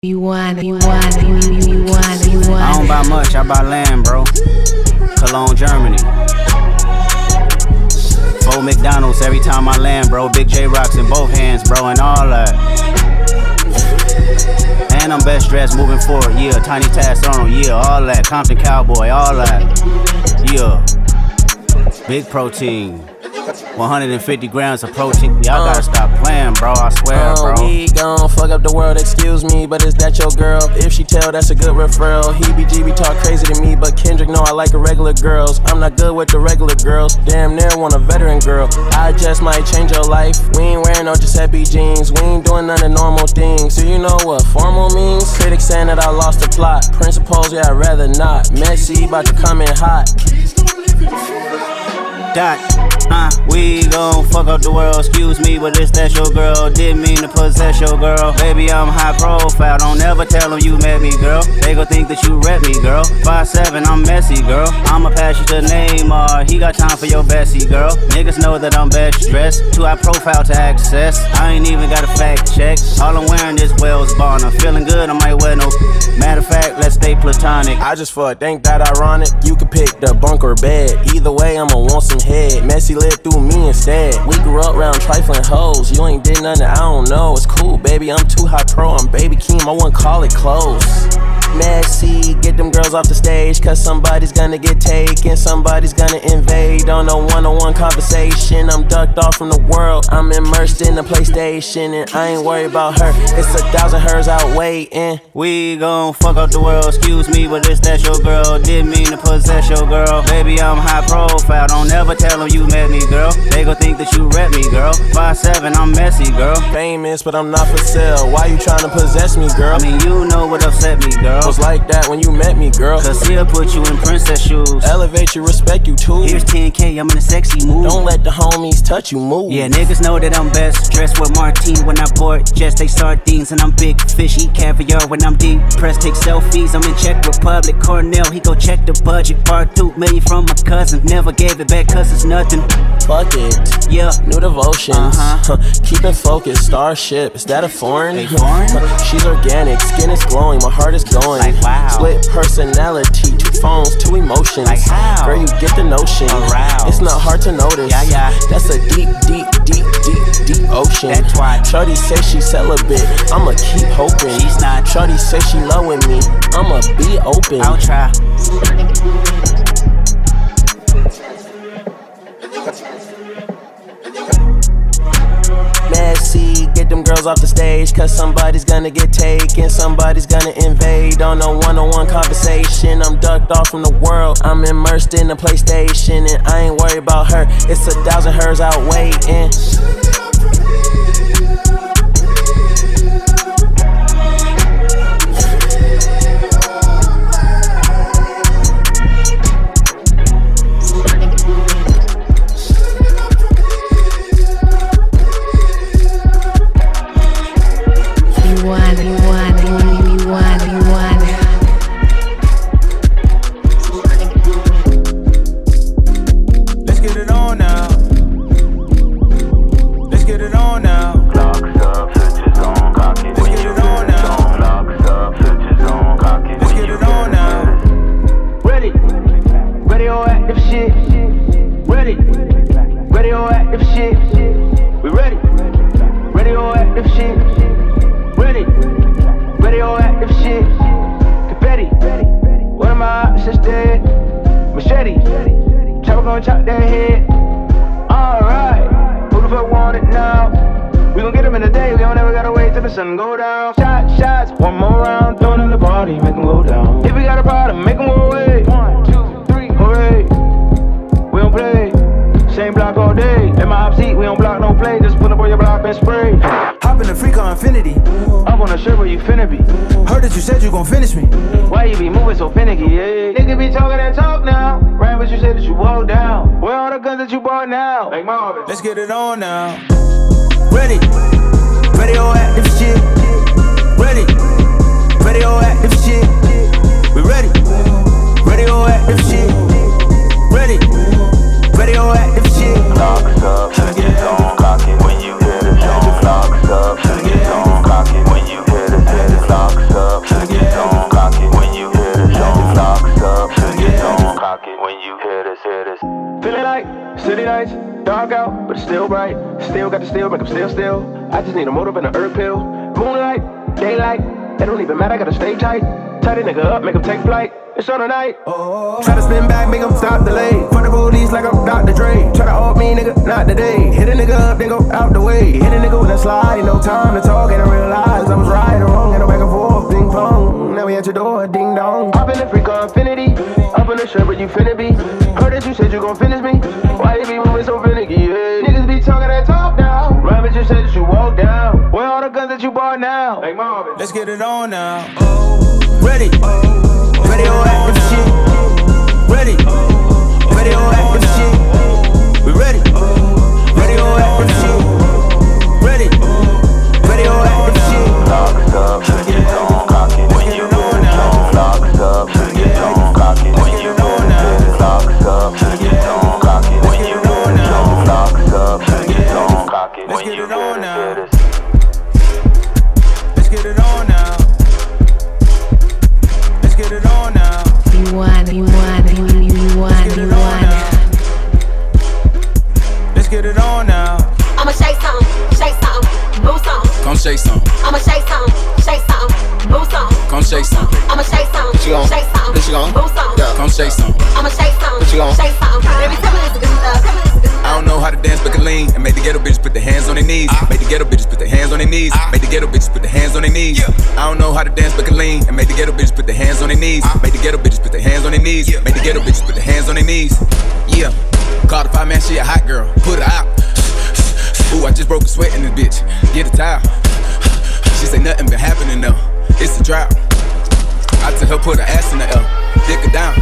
I don't buy much, I buy land, bro. Cologne, Germany. Four McDonald's every time I land, bro. Big J rocks in both hands, bro, and all that. And I'm best dressed moving forward, yeah. Tiny task on, yeah, all that. Compton Cowboy, all that. Yeah. Big protein. 150 grams of protein. Y'all gotta uh. stop playing, bro. I swear, Oh, bro. we gon' fuck up the world, excuse me, but is that your girl? If she tell, that's a good referral. He BGB talk crazy to me, but Kendrick know I like regular girls. I'm not good with the regular girls. Damn near want a veteran girl. I just might change your life. We ain't wearing no Giuseppe jeans. We ain't doing none of normal things. Do you know what formal means? Critics saying that I lost the plot. Principles, yeah, I'd rather not. Messy, about to come in hot. Dot. Uh, we gon' fuck up the world, excuse me, but it's that your girl. Didn't mean to possess your girl. Baby, I'm high profile, don't ever tell them you met me, girl. They gon' think that you rep me, girl. 5'7, I'm messy, girl. I'ma pass you to Neymar, he got time for your Bessie, girl. Niggas know that I'm best dressed, too high profile to access. I ain't even got a fact check. All I'm wearing is Wales Bonner. Feeling good, I might wear no. Matter of fact, let's stay platonic. I just fuck, think that ironic. You could pick the bunk or bed. Either way, I'ma want some head. Messy lived through me instead. We grew up round trifling hoes. You ain't did nothing, I don't know. It's cool, baby. I'm too high pro. I'm baby Keem. I wouldn't call it close. Messy, get them girls off the stage. Cause somebody's gonna get taken. Somebody's gonna invade on a one on one conversation. I'm ducked off from the world. I'm immersed in the PlayStation. And I ain't worried about her. It's a thousand hers out waiting. We gon' fuck up the world, excuse me, but it's that your girl. Didn't mean to possess your girl. Baby, I'm high profile, don't ever tell them you met me, girl. They gon' think that you rep me, girl. 5'7, I'm messy, girl. famous, but I'm not for sale. Why you tryna possess me, girl? I mean, you know what upset me, girl. Was like that when you met me, girl. Cause he'll put you in princess shoes. Elevate you, respect you too. Here's 10K, I'm in a sexy mood. Don't let the homies touch you, move. Yeah, niggas know that I'm best. Dressed with Martine when I board. Just they sardines and I'm big fish. Eat caviar when I'm deep. Press take selfies. I'm in Czech Republic. Cornell, he go check the budget. Bar two million from my cousin. Never gave it back cause it's nothing. Fuck it. Yeah. New devotions. Uh-huh. Keep it focused. Starship. Is that a foreign? They foreign? She's organic. Skin is glowing. My heart is going. Like, wow. Split personality. Two phones. Two emotions. Like, how? Girl, you get the notion. Aroused. It's not hard to notice. Yeah, yeah. That's a deep, deep, deep, deep, deep ocean. That's why. Shorty say she celibate. I'ma keep hoping. She's not. Shorty say she loving me. I'ma be open. I'll try. Them girls off the stage, cause somebody's gonna get taken, somebody's gonna invade on a one on one conversation. I'm ducked off from the world, I'm immersed in the PlayStation, and I ain't worried about her. It's a thousand hers out waiting. Radioactive shit. We ready, radioactive shit. Ready, radioactive shit. Confetti, one of my options dead. Machete, chopper gonna chop that head. Alright, who the fuck want it now? We gon' get him in a day, we don't ever gotta wait till the sun go down. Shot, shots, one more round, throwing in the party, make 'em go down. If we got a problem, make 'em go away. One, same block all day. In my hop seat, we don't block no play, just pull up on your block and spray. Hop in the freak on infinity. Up on the shirt where you finna be. Heard that you said you gon' finish me. Why you be moving so finicky, yeah? Nigga be talking that talk now. Right, but you said that you walk down. Where all the guns that you bought now? Like Marvin. Let's get it on now. Ready, radioactive shit. Ready, radioactive shit. We Still got the steel, make make 'em still still. I just need a motive and an herb pill. Moonlight, daylight, it don't even matter, I gotta stay tight. Tie the nigga up, make him take flight. It's on tonight. Oh. Try to spin back, make him stop delay. For the police like I'm Dr. Dre. Try to off me, nigga, not today. Hit a nigga up, then go out the way. Hit a nigga with a slide, ain't no time to talk, and I realize I was right or wrong, and I back and forth, ping pong. Now we at your door, ding dong. Up in the freak of infinity, up in the shirt, but you finna be. Heard that you said you gon' finish me. Why you be moving so finicky? Yeah. Niggas be talking that talk now. Rabbit, you said that you walk down. Where all the guns that you bought now? Like Marvin. Let's get it on now. Ready. Ready on Radioactive shit. Ready. Ready on Radioactive shit. We ready. Ready on Radioactive shit. Ready. Radioactive shit. Locks up, switches on, cock it their hands on their knees. Ah. Make the ghetto bitches put their hands on their knees. Ah. Make the ghetto bitches put their hands on their knees. I don't know how to dance, but can lean. And make the ghetto bitches put their hands on their knees. Ah. Make the ghetto bitches put their hands on their knees. Make the ghetto bitches put their hands on their knees. Yeah. Call the five man, she a hot girl. Put her out. Ooh, I just broke a sweat in this bitch. Get a towel. She say nothing been happening though. It's a drought. I tell her put her ass in the L, dick her down.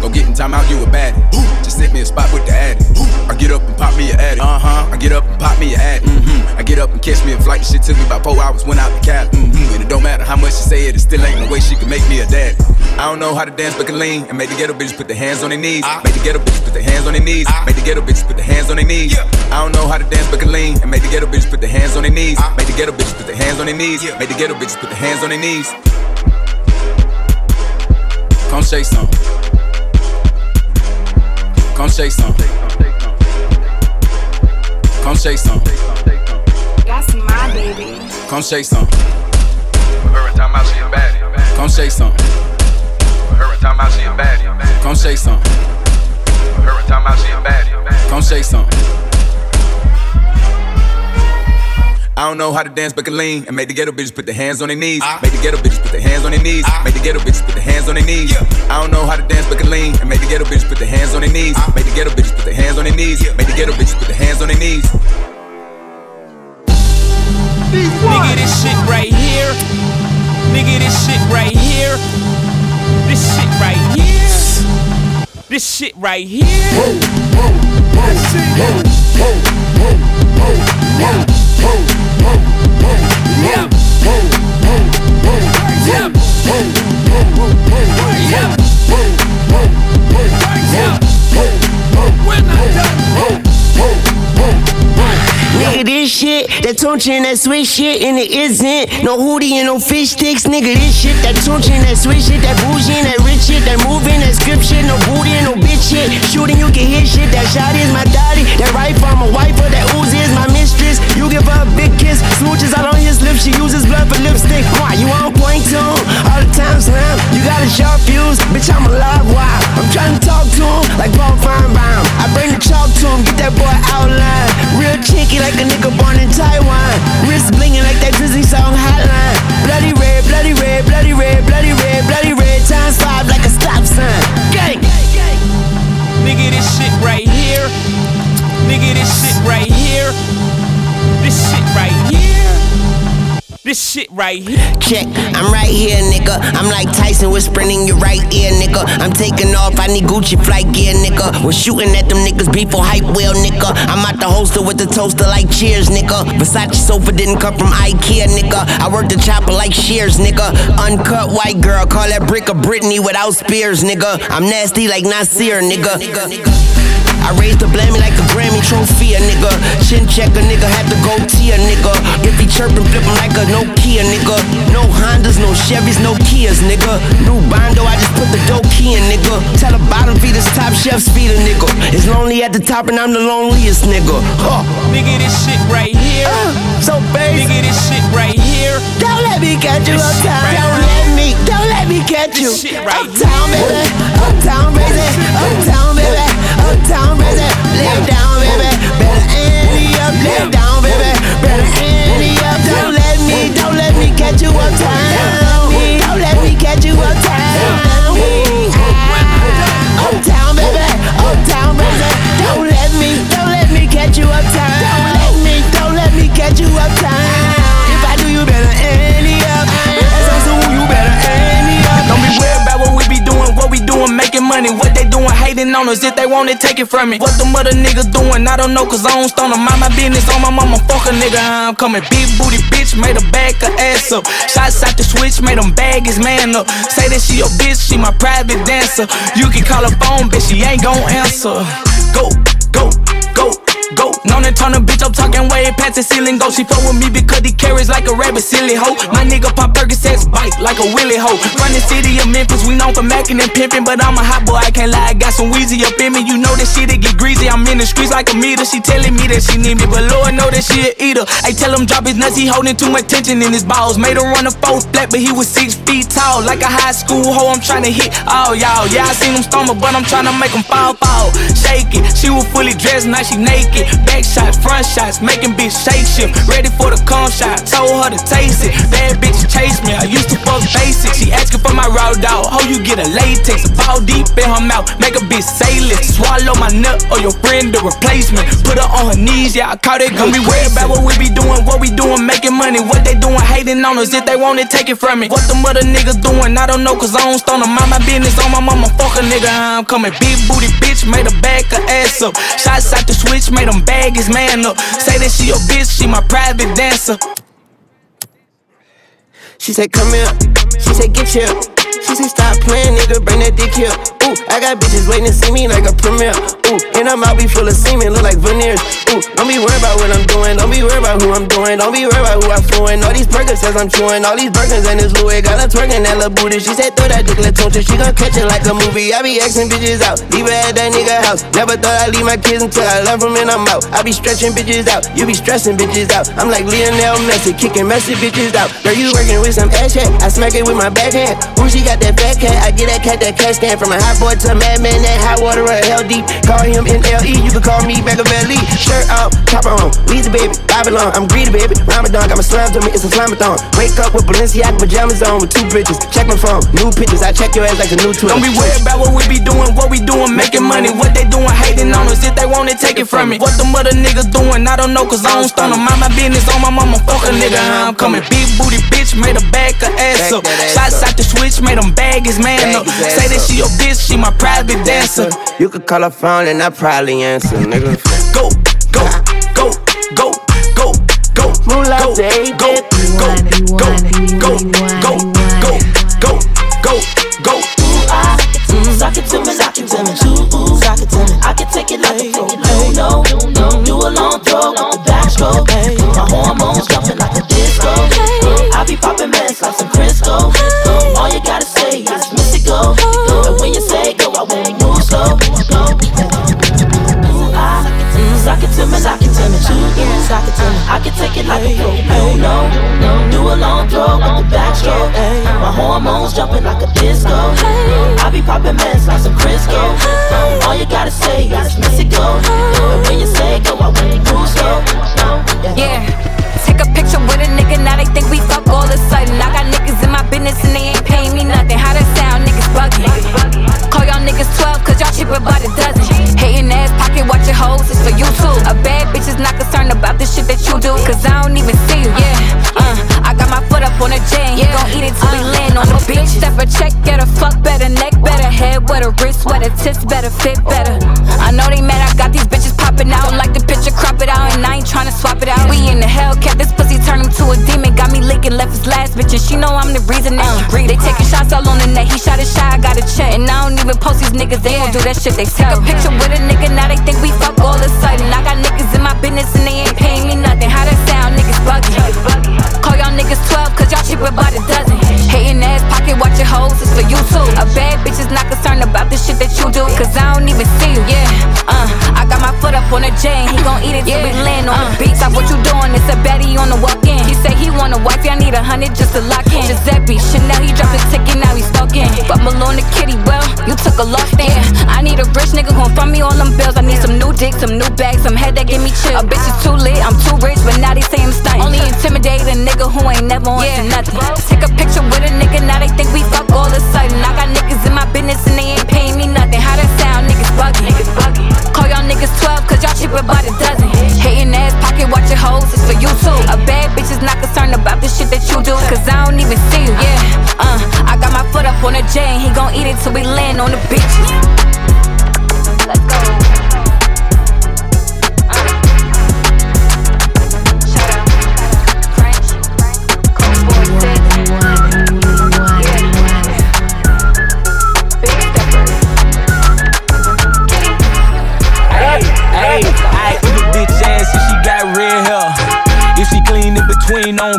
Go get in time out, you a baddie. Me a spot with the. I get up and pop me a addy. Uh huh. I get up and pop me a addy. Mm-hmm. I get up and catch me a flight. Shit took me about four hours, went out the cab. Mm-hmm. And it don't matter how much she say it, it still ain't no way she can make me a daddy. I don't know how to dance, but can lean. And make the ghetto bitches put their hands on their knees. Make the ghetto bitches put their hands on their knees. Make the ghetto bitches put their hands on their knees. I don't know how to dance, but can lean. And make the ghetto bitches put their hands on their knees. Make the ghetto bitches put their hands on their knees. Make the ghetto bitches put their hands on their knees. Come shake some. Come shake some. Come shake some. That's my baby. Come shake some. Her and time out, she a baddie. Come shake some. Her and time out, she a baddie. Come shake some. Her and time out, she a baddie. Come shake some. I don't know how to dance, but can lean. And make the ghetto bitches put their hands on their knees. Ah. Make the ghetto bitches put their hands on their knees. Ah. Make the ghetto bitches put their hands on their knees. I don't know how to dance, but can lean. And make the ghetto bitches put their hands on their knees. Ah. Make the ghetto bitches put their hands on their knees. Make the ghetto bitches put their hands on their knees. Nigga, this shit right here. Nigga, this shit right here. This shit right here. This shit right here. Nigga, this shit, that Tunechi and that sweet shit, and it isn't no hoodie and no fish sticks. Nigga, this shit, that Tunechi and that sweet shit, that bougie that rich shit, that moving, that script shit, no Nigga, this shit right here. This shit right here. This shit right here. Check, I'm right here, nigga. I'm like Tyson whispering in your right ear, nigga. I'm taking off, I need Gucci flight gear, nigga. We're shooting at them niggas before hype wheel, nigga. I'm out the holster with the toaster like cheers, nigga. Versace sofa didn't come from Ikea, nigga. I work the chopper like shears, nigga. Uncut white girl, call that brick a Britney without spears, nigga. I'm nasty like Nasir, nigga. I raised the blammy like a Grammy trophy, a nigga. Chin check a nigga, had to go T a nigga. If he chirpin', flip him like a Nokia, nigga. No Hondas, no Chevys, no Kias, nigga. New Bondo, I just put the dope key in, nigga. Tell the bottom feed his top chefs feed a nigga. It's lonely at the top and I'm the loneliest nigga. Huh. Nigga, this shit right here. Uh, so baby. Nigga, this shit right here. Don't let me catch you uptown. right Don't here. let me, don't let me catch you. This shit right uptown, baby. Uptown, baby. Uptown, baby. Good time, baby. Live down, baby. Better any up, live down, baby. Better any up, Don't let. Us. If they want it, take it from me. What the mother niggas doing, I don't know, cause I don't stone them. Mind my business on my mama, fuck a nigga. I'm coming. Big booty bitch, made her back her ass up. Shots out the switch, made them bag his man up. Say that she your bitch, she my private dancer. You can call her phone, bitch, she ain't gon' answer. Go. Go, known to turn a bitch up, talking way past the ceiling. Go, she fuck with me because he carries like a rabbit, silly hoe. My nigga pop Percocets, bite like a willy hoe. Run the city of Memphis, we known for macking and pimping, but I'm a hot boy, I can't lie. I got some Weezy up in me, you know that shit it get greasy. I'm in the streets like a meter. She telling me that she need me, but Lord know that she a eater. I tell him drop his nuts, he holding too much tension in his balls. Made him run a four flat, but he was six feet tall, like a high school hoe. I'm trying to hit all y'all. Yeah, I seen him stumble, but I'm trying to make him fall, fall. Shake it, she was fully dressed, now she naked. Back shots, front shots, making bitch shake shift. Ready for the cum shot, told her to taste it. Bad bitch chase me, I used to fuck basic. She asking for my raw dog, how you get a latex? Ball deep in her mouth, make a bitch say less. Swallow my nut or your friend the replacement. Put her on her knees, yeah, I caught it. Don't be worried about what we be doing, what we doing, making money. What they doing, hating on us. If they want it, take it from me. What the mother niggas doing, I don't know, cause I don't stone them. Mind my business on my mama, fuck a nigga. I'm coming. Big booty bitch, made her back her ass up. Shots out the switch, made them bag his man up. Say that she your bitch, she my private dancer. She said, come here. She said, get here. She said, stop playing, nigga, bring that dick here. Ooh, I got bitches waiting to see me like a premiere. Ooh, and I'm out be full of semen, look like veneers. Ooh, don't be worried about what I'm doing. Don't be worried about who I'm doing. Don't be worried about who I'm fooling. All these burgers says I'm chewing. All these burgers and this Louis got her twerking that little booty. She said, throw that dick, let's She gon' catch it like a movie. I be asking bitches out, leave her at that nigga house. Never thought I'd leave my kids until I left them and I'm out. I be stretching bitches out, you be stressing bitches out. I'm like Lionel Messi, kicking messy bitches out. Girl, you working with some ass chat. I smack it with my backhand. Ooh, she got that fat cat. I get that cat, that cat stand from a hot boy to a madman. That hot water or hell deep. Call him NLE, you can call me Machiavelli. Shirt off, top on, Weezy baby, Babylon. I'm greedy baby, Ramadan. Got my slime to me, it's a slamathon. Wake up with Balenciaga pajamas on with two bitches. Check my phone, new pictures. I check your ass like a new Twitter. Don't be worried about what we be doing, what we doing, making money. What they doing, hating on us. If they want it, take it from me. What the mother niggas doing, I don't know, cause I don't stone them. Mind my business on my mama, fuck a nigga. I'm coming. Big booty bitch, made her ass up. Shots out the switch, made him bag his man up. Say that she your bitch, she my private dancer. You could call her phone and I probably answer, nigga. Go, go, go, go, go, go, Moolah, go, baby. go, go, go, go, go, go, go, jumping like a disco. I be popping mess like some Crisco. All you gotta say is go. And when you say go, I won't move slow. Yeah. Take a picture with a nigga, now they think we fuck all of a sudden. I got niggas in my business and they ain't paying me nothing. How that sound, niggas buggy. Call y'all niggas 12, cause y'all cheaper by tits better, fit better. I know they mad, I got these bitches popping out like the picture, crop it out, and I ain't tryna swap it out. We in the Hellcat, this pussy turn him to a demon. Got me licking, left his last bitch, and she know I'm the reason that she uh. breathe. They taking shots all on the that he shot his shot, I got a check. And I don't even post these niggas, they don't do that shit, they Take a picture with a nigga, now head that give me chill. A bitch is too lit, I'm too rich, but now they say I'm stunning. Only intimidate a nigga who ain't never on to nothing. Take a picture with a nigga, now they think we fuck all of a sudden. I got niggas in my business and they ain't paying me nothing. How that sound, niggas bugging. Call y'all niggas 12, cause y'all cheaper by the dozen. Hating ass pocket, watch your hoes, it's for you too. A bad bitch is not concerned about the shit that you do, cause I don't even see you. Yeah, uh, I got my foot up on the J and he gon' eat it till we land on the beaches.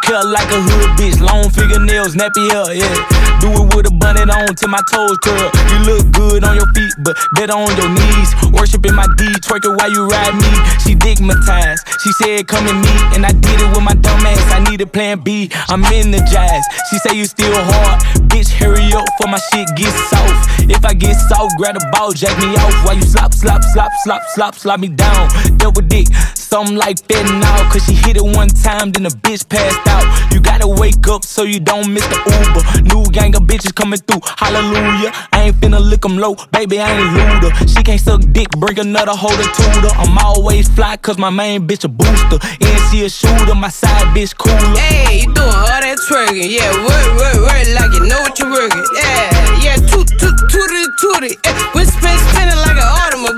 Care like a hood bitch. Long fingernails, nappy hair, yeah. Do it with a bonnet on till my toes curl. You look good on your feet, but better on your knees. Worshiping my D, twerking while you ride me. She digmatized. She said, come and meet, and I did it with my dumb ass. I need a plan B. I'm energized. She say you still hard. Bitch, hurry up for my shit gets soft. If I get soft, grab the ball, jack me off. While you slop, slop, slop, slop, slop, slap me down. Double dick, something like that now. Cause she hit it one time, then the bitch passed out. You gotta wake up so you don't miss the Uber. New gang of bitches coming through, hallelujah. I ain't finna lick 'em low, baby, I ain't looter. She can't suck dick, bring another holder to her. I'm always fly, cause my main bitch a booster. And she a shooter, my side bitch cooler. Hey, you doing all that twerking, yeah, work, work, work like you know what you're working, yeah, yeah, toot, toot, tooty, tooty, yeah, we spin, spinning like an automobile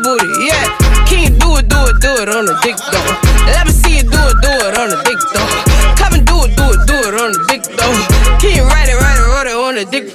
it, on the dick though, let me see you do it, do it on the dick though, come and do it, do it, do it on the dick though, can you ride it, ride it, ride it on the dick